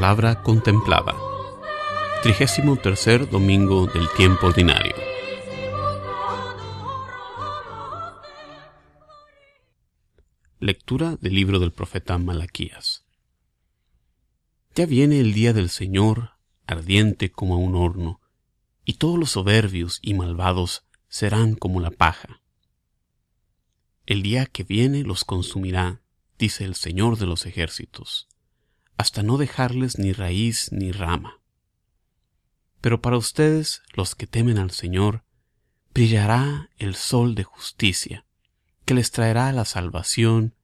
La palabra. Trigésimo tercer domingo del tiempo ordinario. Lectura del libro del profeta Malaquías. Ya viene el día del Señor, ardiente como un horno, y todos los soberbios y malvados serán como la paja. El día que viene los consumirá, dice el Señor de los ejércitos, hasta no dejarles ni raíz ni rama. Pero para ustedes, los que temen al Señor, brillará el sol de justicia, que les traerá la salvación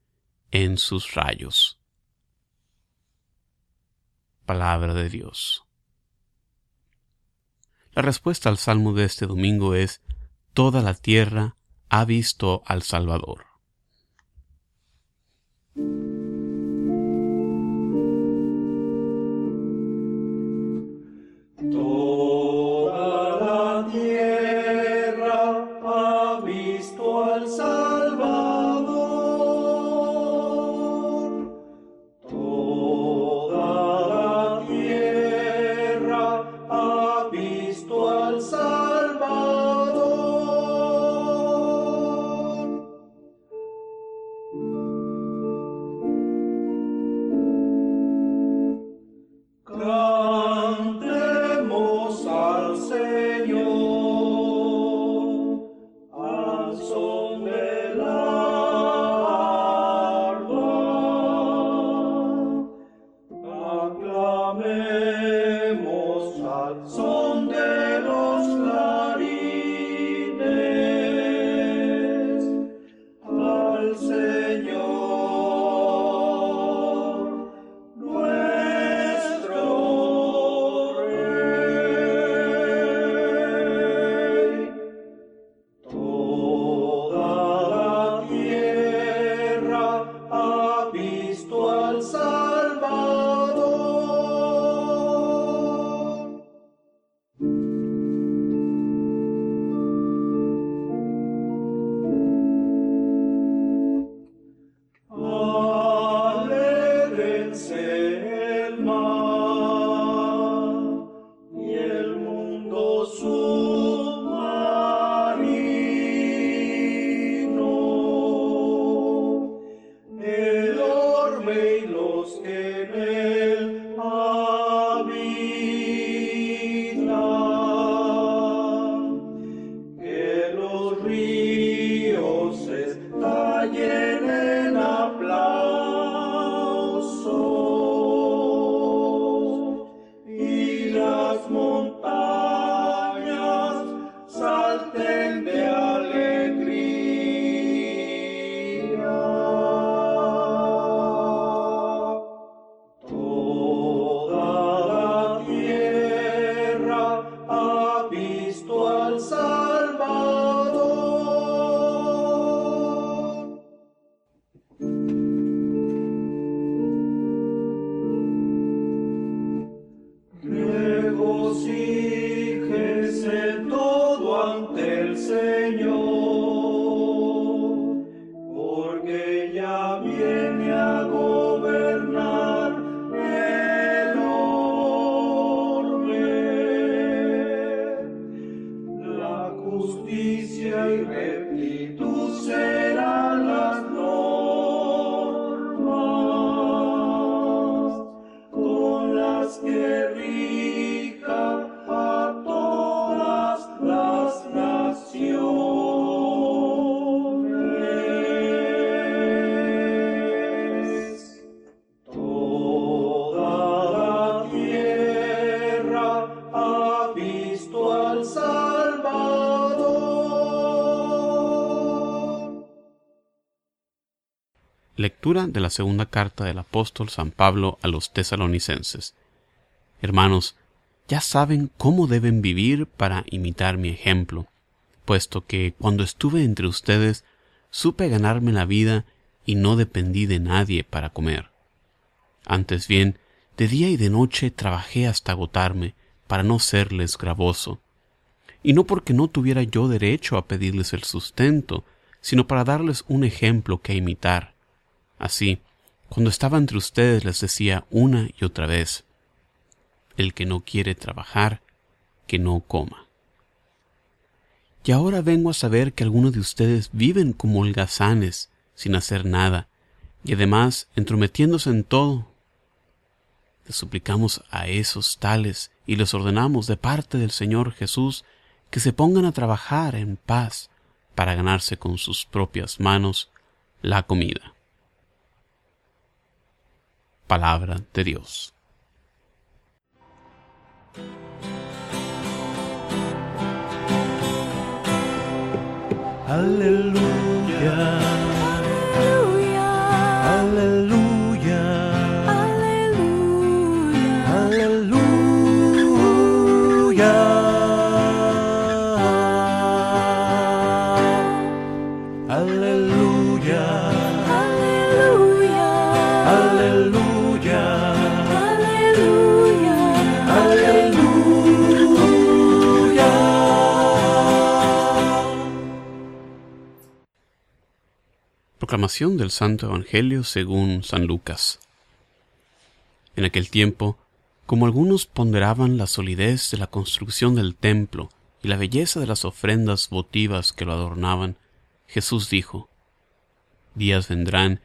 en sus rayos. Palabra de Dios. La respuesta al salmo de este domingo es, Toda la tierra ha visto al Salvador. dioses tallen aplausos y las montañas salten de alegría. Toda la tierra ha visto al alzar Lectura de la segunda carta del apóstol San Pablo a los tesalonicenses. Hermanos, ya saben cómo deben vivir para imitar mi ejemplo, puesto que cuando estuve entre ustedes supe ganarme la vida y no dependí de nadie para comer. Antes bien, de día y de noche trabajé hasta agotarme para no serles gravoso, y no porque no tuviera yo derecho a pedirles el sustento, sino para darles un ejemplo que imitar. Así, Cuando estaba entre ustedes les decía una y otra vez, el que no quiere trabajar, que no coma. Y ahora vengo a saber que algunos de ustedes viven como holgazanes, sin hacer nada, y además entrometiéndose en todo. Les suplicamos a esos tales y les ordenamos de parte del Señor Jesús que se pongan a trabajar en paz para ganarse con sus propias manos la comida. Palabra de Dios. Aleluya. Proclamación del Santo Evangelio según San Lucas. En aquel tiempo, como algunos ponderaban la solidez de la construcción del templo y la belleza de las ofrendas votivas que lo adornaban, Jesús dijo, Días vendrán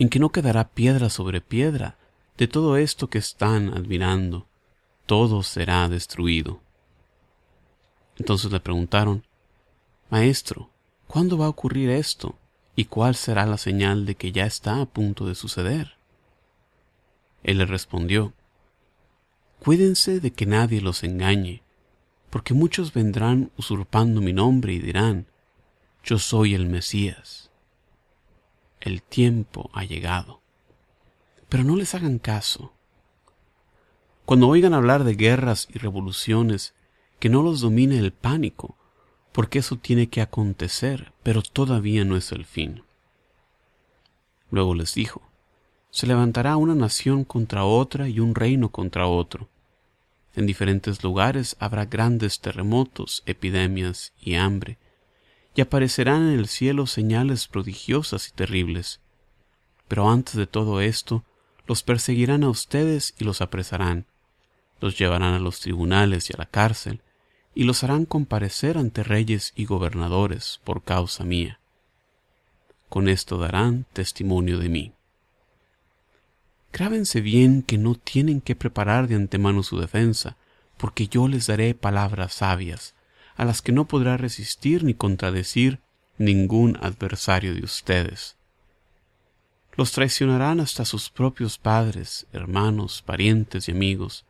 en que no quedará piedra sobre piedra de todo esto que están admirando, todo será destruido. Entonces le preguntaron, Maestro, ¿cuándo va a ocurrir esto? ¿Y cuál será la señal de que ya está a punto de suceder? Él le respondió, Cuídense de que nadie los engañe, porque muchos vendrán usurpando mi nombre y dirán, Yo soy el Mesías. El tiempo ha llegado. Pero no les hagan caso. Cuando oigan hablar de guerras y revoluciones, que no los domine el pánico, porque eso tiene que acontecer, pero todavía no es el fin. Luego les dijo, se levantará una nación contra otra y un reino contra otro. En diferentes lugares habrá grandes terremotos, epidemias y hambre, y aparecerán en el cielo señales prodigiosas y terribles. Pero antes de todo esto, los perseguirán a ustedes y los apresarán, los llevarán a los tribunales y a la cárcel, y los harán comparecer ante reyes y gobernadores por causa mía. Con esto darán testimonio de mí. Grábense bien que no tienen que preparar de antemano su defensa, porque yo les daré palabras sabias, a las que no podrá resistir ni contradecir ningún adversario de ustedes. Los traicionarán hasta sus propios padres, hermanos, parientes y amigos.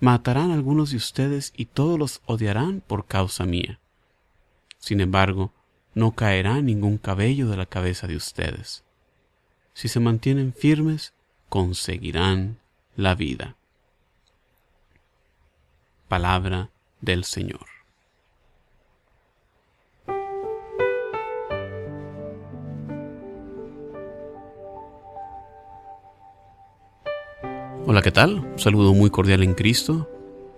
Matarán algunos de ustedes y todos los odiarán por causa mía. Sin embargo, no caerá ningún cabello de la cabeza de ustedes. Si se mantienen firmes, conseguirán la vida. Palabra del Señor. Hola, ¿qué tal? Un saludo muy cordial en Cristo,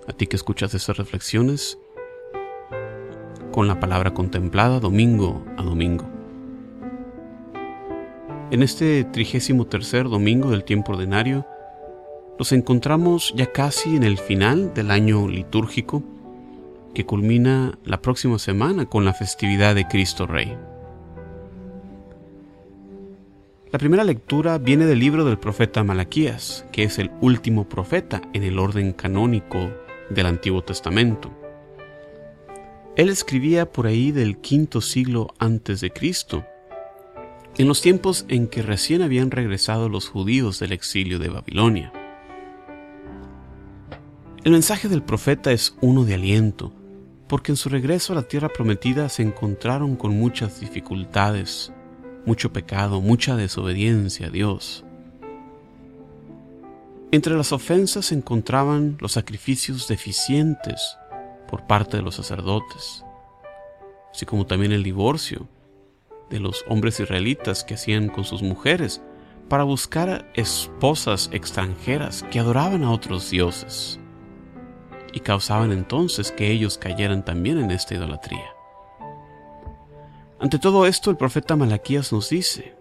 a ti que escuchas estas reflexiones con la palabra contemplada domingo a domingo. En este trigésimo tercer domingo del tiempo ordinario, nos encontramos ya casi en el final del año litúrgico que culmina la próxima semana con la festividad de Cristo Rey. La primera lectura viene del libro del profeta Malaquías, que es el último profeta en el orden canónico del Antiguo Testamento. Él escribía por ahí del quinto siglo antes de Cristo, en los tiempos en que recién habían regresado los judíos del exilio de Babilonia. El mensaje del profeta es uno de aliento, porque en su regreso a la tierra prometida se encontraron con muchas dificultades, mucho pecado, mucha desobediencia a Dios. Entre las ofensas se encontraban los sacrificios deficientes por parte de los sacerdotes, así como también el divorcio de los hombres israelitas que hacían con sus mujeres para buscar esposas extranjeras que adoraban a otros dioses y causaban entonces que ellos cayeran también en esta idolatría. Ante todo esto, el profeta Malaquías nos dice,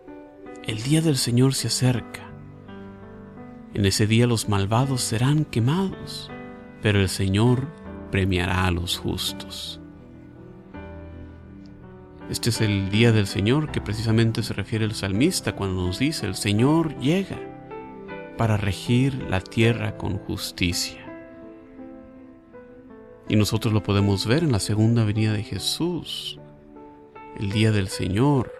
el día del Señor se acerca, En ese día los malvados serán quemados, pero el Señor premiará a los justos. Este es el día del Señor que precisamente se refiere el salmista cuando nos dice, el Señor llega para regir la tierra con justicia. Y nosotros lo podemos ver en la segunda venida de Jesús, el día del Señor,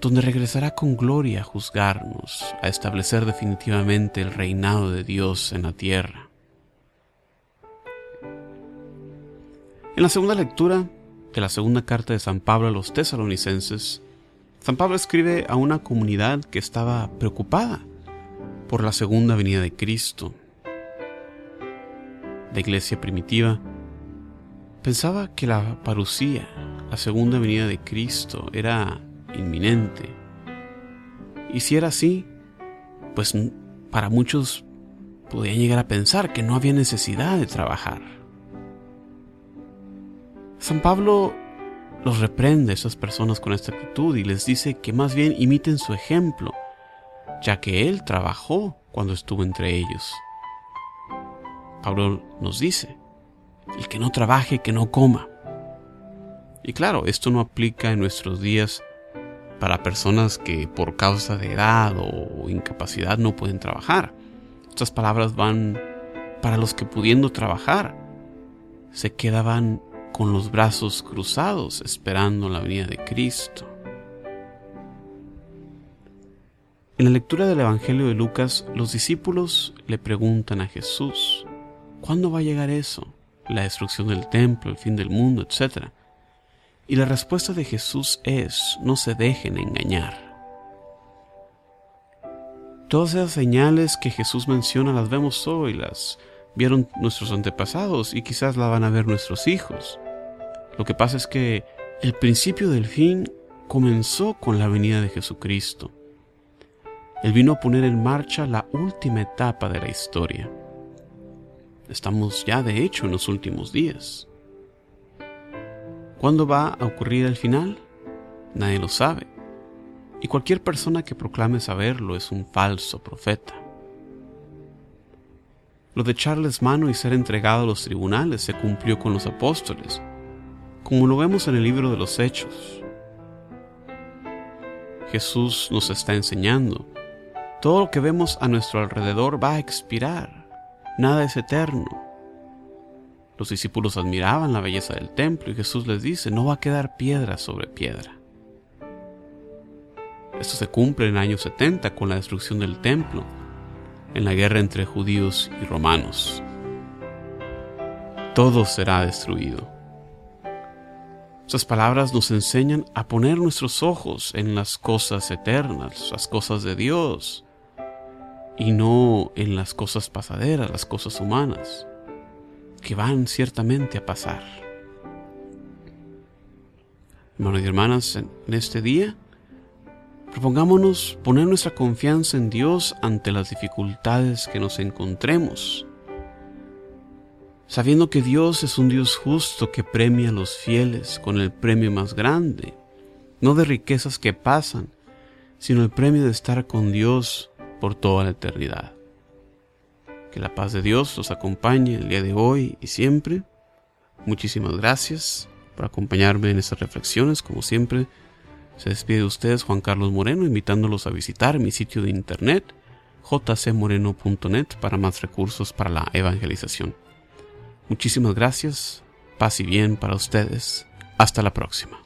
donde regresará con gloria a juzgarnos, a establecer definitivamente el reinado de Dios en la tierra. En la segunda lectura de la segunda carta de San Pablo a los tesalonicenses, San Pablo escribe a una comunidad que estaba preocupada por la segunda venida de Cristo. La iglesia primitiva pensaba que la parucía, la segunda venida de Cristo, era inminente. Y si era así, pues para muchos podían llegar a pensar que no había necesidad de trabajar. San Pablo los reprende a esas personas con esta actitud y les dice que más bien imiten su ejemplo, ya que él trabajó cuando estuvo entre ellos. Pablo nos dice, el que no trabaje, que no coma. Y claro, esto no aplica en nuestros días para personas que por causa de edad o incapacidad no pueden trabajar. Estas palabras van para los que pudiendo trabajar se quedaban con los brazos cruzados esperando la venida de Cristo. En la lectura del Evangelio de Lucas, los discípulos le preguntan a Jesús, ¿cuándo va a llegar eso? La destrucción del templo, el fin del mundo, etc. Y la respuesta de Jesús es, no se dejen engañar. Todas esas señales que Jesús menciona las vemos hoy, las vieron nuestros antepasados y quizás las van a ver nuestros hijos. Lo que pasa es que el principio del fin comenzó con la venida de Jesucristo. Él vino a poner en marcha la última etapa de la historia. Estamos ya de hecho en los últimos días. ¿Cuándo va a ocurrir el final? Nadie lo sabe. Y cualquier persona que proclame saberlo es un falso profeta. Lo de echarles mano y ser entregado a los tribunales se cumplió con los apóstoles, como lo vemos en el libro de los Hechos. Jesús nos está enseñando, todo lo que vemos a nuestro alrededor va a expirar, nada es eterno. Los discípulos admiraban la belleza del templo y Jesús les dice, no va a quedar piedra sobre piedra. Esto se cumple en el año 70 con la destrucción del templo, en la guerra entre judíos y romanos. Todo será destruido. Esas palabras nos enseñan a poner nuestros ojos en las cosas eternas, las cosas de Dios, y no en las cosas pasaderas, las cosas humanas que van ciertamente a pasar. Hermanos y hermanas, en este día, propongámonos poner nuestra confianza en Dios ante las dificultades que nos encontremos, sabiendo que Dios es un Dios justo que premia a los fieles con el premio más grande, no de riquezas que pasan, sino el premio de estar con Dios por toda la eternidad. Que la paz de Dios los acompañe el día de hoy y siempre. Muchísimas gracias por acompañarme en estas reflexiones. Como siempre, se despide de ustedes Juan Carlos Moreno, invitándolos a visitar mi sitio de internet jcmoreno.net para más recursos para la evangelización. Muchísimas gracias, paz y bien para ustedes. Hasta la próxima.